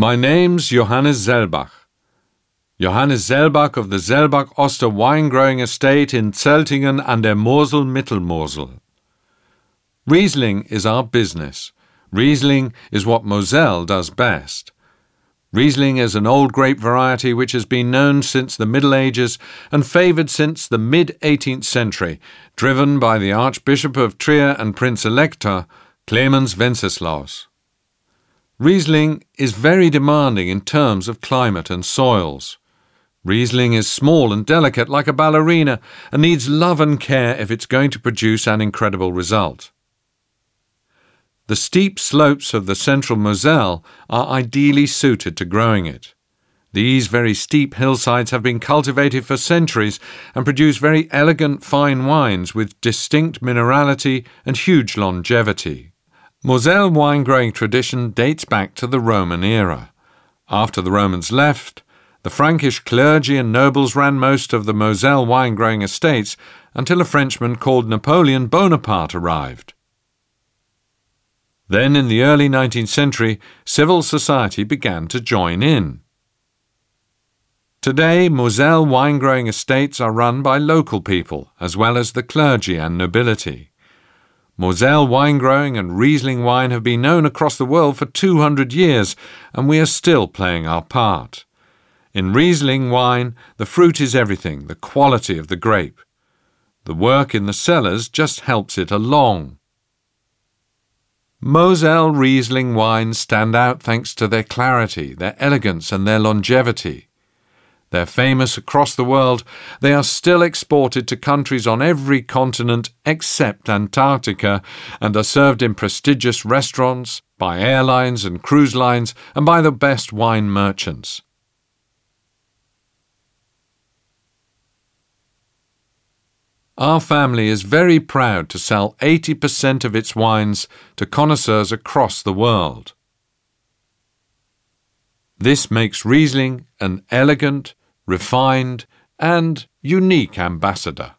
My name's Johannes Selbach. Johannes Selbach of the Selbach Oster wine growing estate in Zeltingen an der Mosel Mittelmosel. Riesling is our business. Riesling is what Moselle does best. Riesling is an old grape variety which has been known since the Middle Ages and favoured since the mid 18th century, driven by the Archbishop of Trier and Prince Elector, Clemens Wenceslaus. Riesling is very demanding in terms of climate and soils. Riesling is small and delicate like a ballerina and needs love and care if it's going to produce an incredible result. The steep slopes of the central Moselle are ideally suited to growing it. These very steep hillsides have been cultivated for centuries and produce very elegant fine wines with distinct minerality and huge longevity. Moselle wine growing tradition dates back to the Roman era. After the Romans left, the Frankish clergy and nobles ran most of the Moselle wine growing estates until a Frenchman called Napoleon Bonaparte arrived. Then, in the early 19th century, civil society began to join in. Today, Moselle wine growing estates are run by local people, as well as the clergy and nobility. Moselle wine growing and Riesling wine have been known across the world for 200 years, and we are still playing our part. In Riesling wine, the fruit is everything, the quality of the grape. The work in the cellars just helps it along. Moselle Riesling wines stand out thanks to their clarity, their elegance, and their longevity. They're famous across the world. They are still exported to countries on every continent except Antarctica and are served in prestigious restaurants, by airlines and cruise lines, and by the best wine merchants. Our family is very proud to sell 80% of its wines to connoisseurs across the world. This makes Riesling an elegant, refined, and unique ambassador.